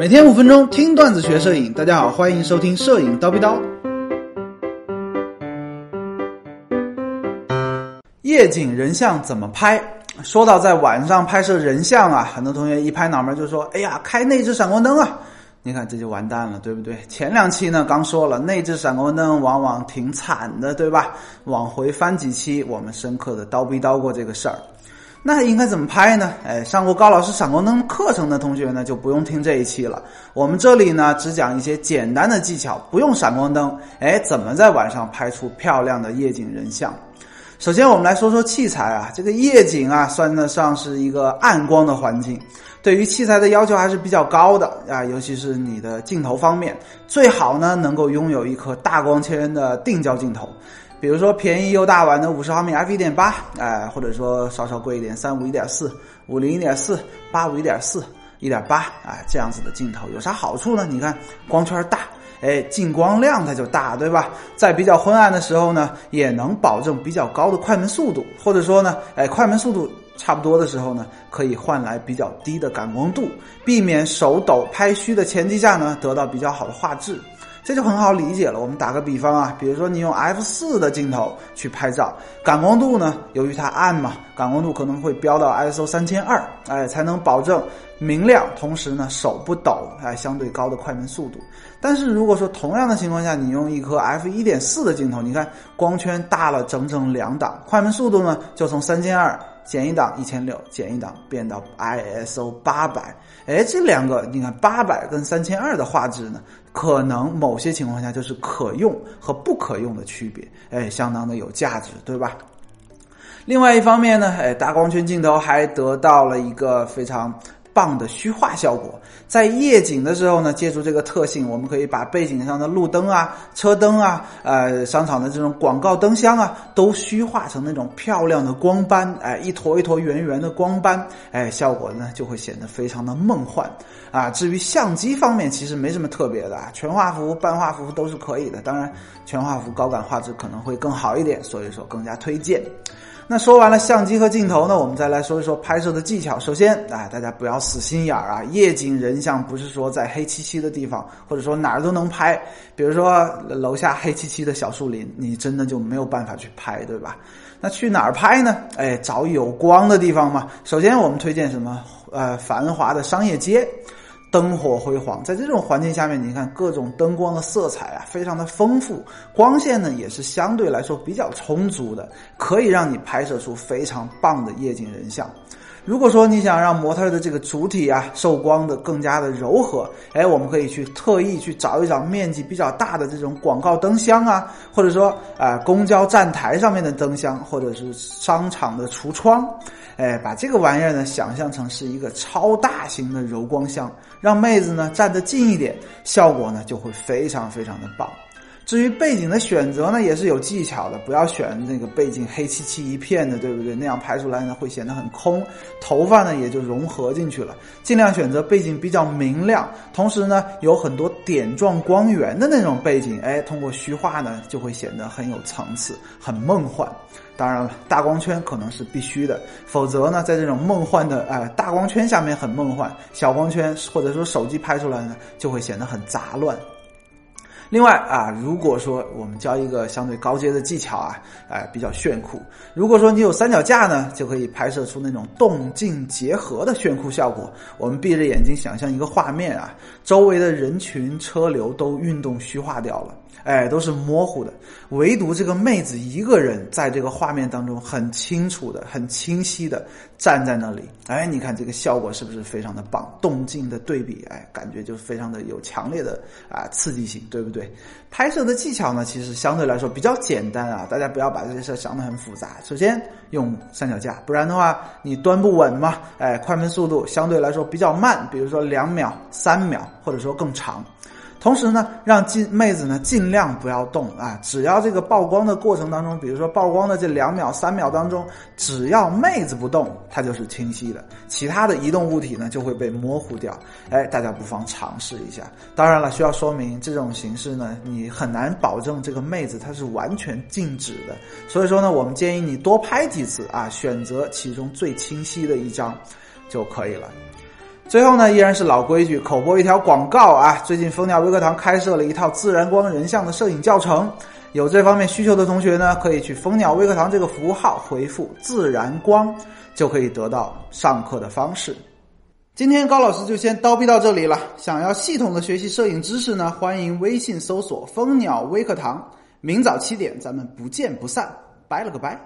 每天五分钟听段子学摄影，大家好，欢迎收听摄影叨逼叨。夜景人像怎么拍？说到在晚上拍摄人像啊，很多同学一拍脑门就说：“哎呀，开内置闪光灯啊！”你看这就完蛋了，对不对？前两期呢刚说了，内置闪光灯往往挺惨的，对吧？往回翻几期，我们深刻的叨逼叨过这个事儿。那应该怎么拍呢？哎，上过高老师闪光灯课程的同学呢，就不用听这一期了。我们这里呢，只讲一些简单的技巧，不用闪光灯，哎，怎么在晚上拍出漂亮的夜景人像？首先，我们来说说器材啊，这个夜景啊，算得上是一个暗光的环境，对于器材的要求还是比较高的啊，尤其是你的镜头方面，最好呢能够拥有一颗大光圈的定焦镜头。比如说便宜又大碗的五十毫米 f 一点八，哎，或者说稍稍贵一点三五一点四、五零一点四、八五一点四、一点八，哎，这样子的镜头有啥好处呢？你看光圈大，哎，进光量它就大，对吧？在比较昏暗的时候呢，也能保证比较高的快门速度，或者说呢，哎，快门速度差不多的时候呢，可以换来比较低的感光度，避免手抖拍虚的前提下呢，得到比较好的画质。这就很好理解了。我们打个比方啊，比如说你用 f 四的镜头去拍照，感光度呢，由于它暗嘛，感光度可能会飙到 ISO 三千二，哎，才能保证明亮，同时呢手不抖，哎，相对高的快门速度。但是如果说同样的情况下，你用一颗 f 一点四的镜头，你看光圈大了整整两档，快门速度呢就从三千二。减一档一千六，减一档变到 ISO 八百，哎，这两个你看八百跟三千二的画质呢，可能某些情况下就是可用和不可用的区别，哎，相当的有价值，对吧？另外一方面呢，哎，大光圈镜头还得到了一个非常。棒的虚化效果，在夜景的时候呢，借助这个特性，我们可以把背景上的路灯啊、车灯啊、呃商场的这种广告灯箱啊，都虚化成那种漂亮的光斑，哎，一坨一坨圆圆的光斑，哎，效果呢就会显得非常的梦幻啊。至于相机方面，其实没什么特别的啊，全画幅、半画幅都是可以的，当然全画幅高感画质可能会更好一点，所以说更加推荐。那说完了相机和镜头呢，我们再来说一说拍摄的技巧。首先，啊，大家不要死心眼儿啊，夜景人像不是说在黑漆漆的地方，或者说哪儿都能拍。比如说楼下黑漆漆的小树林，你真的就没有办法去拍，对吧？那去哪儿拍呢？哎，找有光的地方嘛。首先，我们推荐什么？呃，繁华的商业街。灯火辉煌，在这种环境下面，你看各种灯光的色彩啊，非常的丰富，光线呢也是相对来说比较充足的，可以让你拍摄出非常棒的夜景人像。如果说你想让模特的这个主体啊受光的更加的柔和，哎，我们可以去特意去找一找面积比较大的这种广告灯箱啊，或者说啊公交站台上面的灯箱，或者是商场的橱窗。哎，把这个玩意儿呢想象成是一个超大型的柔光箱，让妹子呢站得近一点，效果呢就会非常非常的棒。至于背景的选择呢，也是有技巧的，不要选那个背景黑漆漆一片的，对不对？那样拍出来呢会显得很空，头发呢也就融合进去了。尽量选择背景比较明亮，同时呢有很多点状光源的那种背景，哎，通过虚化呢就会显得很有层次，很梦幻。当然了，大光圈可能是必须的，否则呢在这种梦幻的哎大光圈下面很梦幻，小光圈或者说手机拍出来呢就会显得很杂乱。另外啊，如果说我们教一个相对高阶的技巧啊，哎，比较炫酷。如果说你有三脚架呢，就可以拍摄出那种动静结合的炫酷效果。我们闭着眼睛想象一个画面啊，周围的人群车流都运动虚化掉了。哎，都是模糊的，唯独这个妹子一个人在这个画面当中很清楚的、很清晰的站在那里。哎，你看这个效果是不是非常的棒？动静的对比，哎，感觉就非常的有强烈的啊刺激性，对不对？拍摄的技巧呢，其实相对来说比较简单啊，大家不要把这些事想得很复杂。首先用三脚架，不然的话你端不稳嘛。哎，快门速度相对来说比较慢，比如说两秒、三秒，或者说更长。同时呢，让尽妹子呢尽量不要动啊，只要这个曝光的过程当中，比如说曝光的这两秒、三秒当中，只要妹子不动，它就是清晰的，其他的移动物体呢就会被模糊掉。哎，大家不妨尝试一下。当然了，需要说明这种形式呢，你很难保证这个妹子她是完全静止的。所以说呢，我们建议你多拍几次啊，选择其中最清晰的一张就可以了。最后呢，依然是老规矩，口播一条广告啊！最近蜂鸟微课堂开设了一套自然光人像的摄影教程，有这方面需求的同学呢，可以去蜂鸟微课堂这个服务号回复“自然光”，就可以得到上课的方式。今天高老师就先叨逼到这里了。想要系统的学习摄影知识呢，欢迎微信搜索“蜂鸟微课堂”，明早七点咱们不见不散。拜了个拜。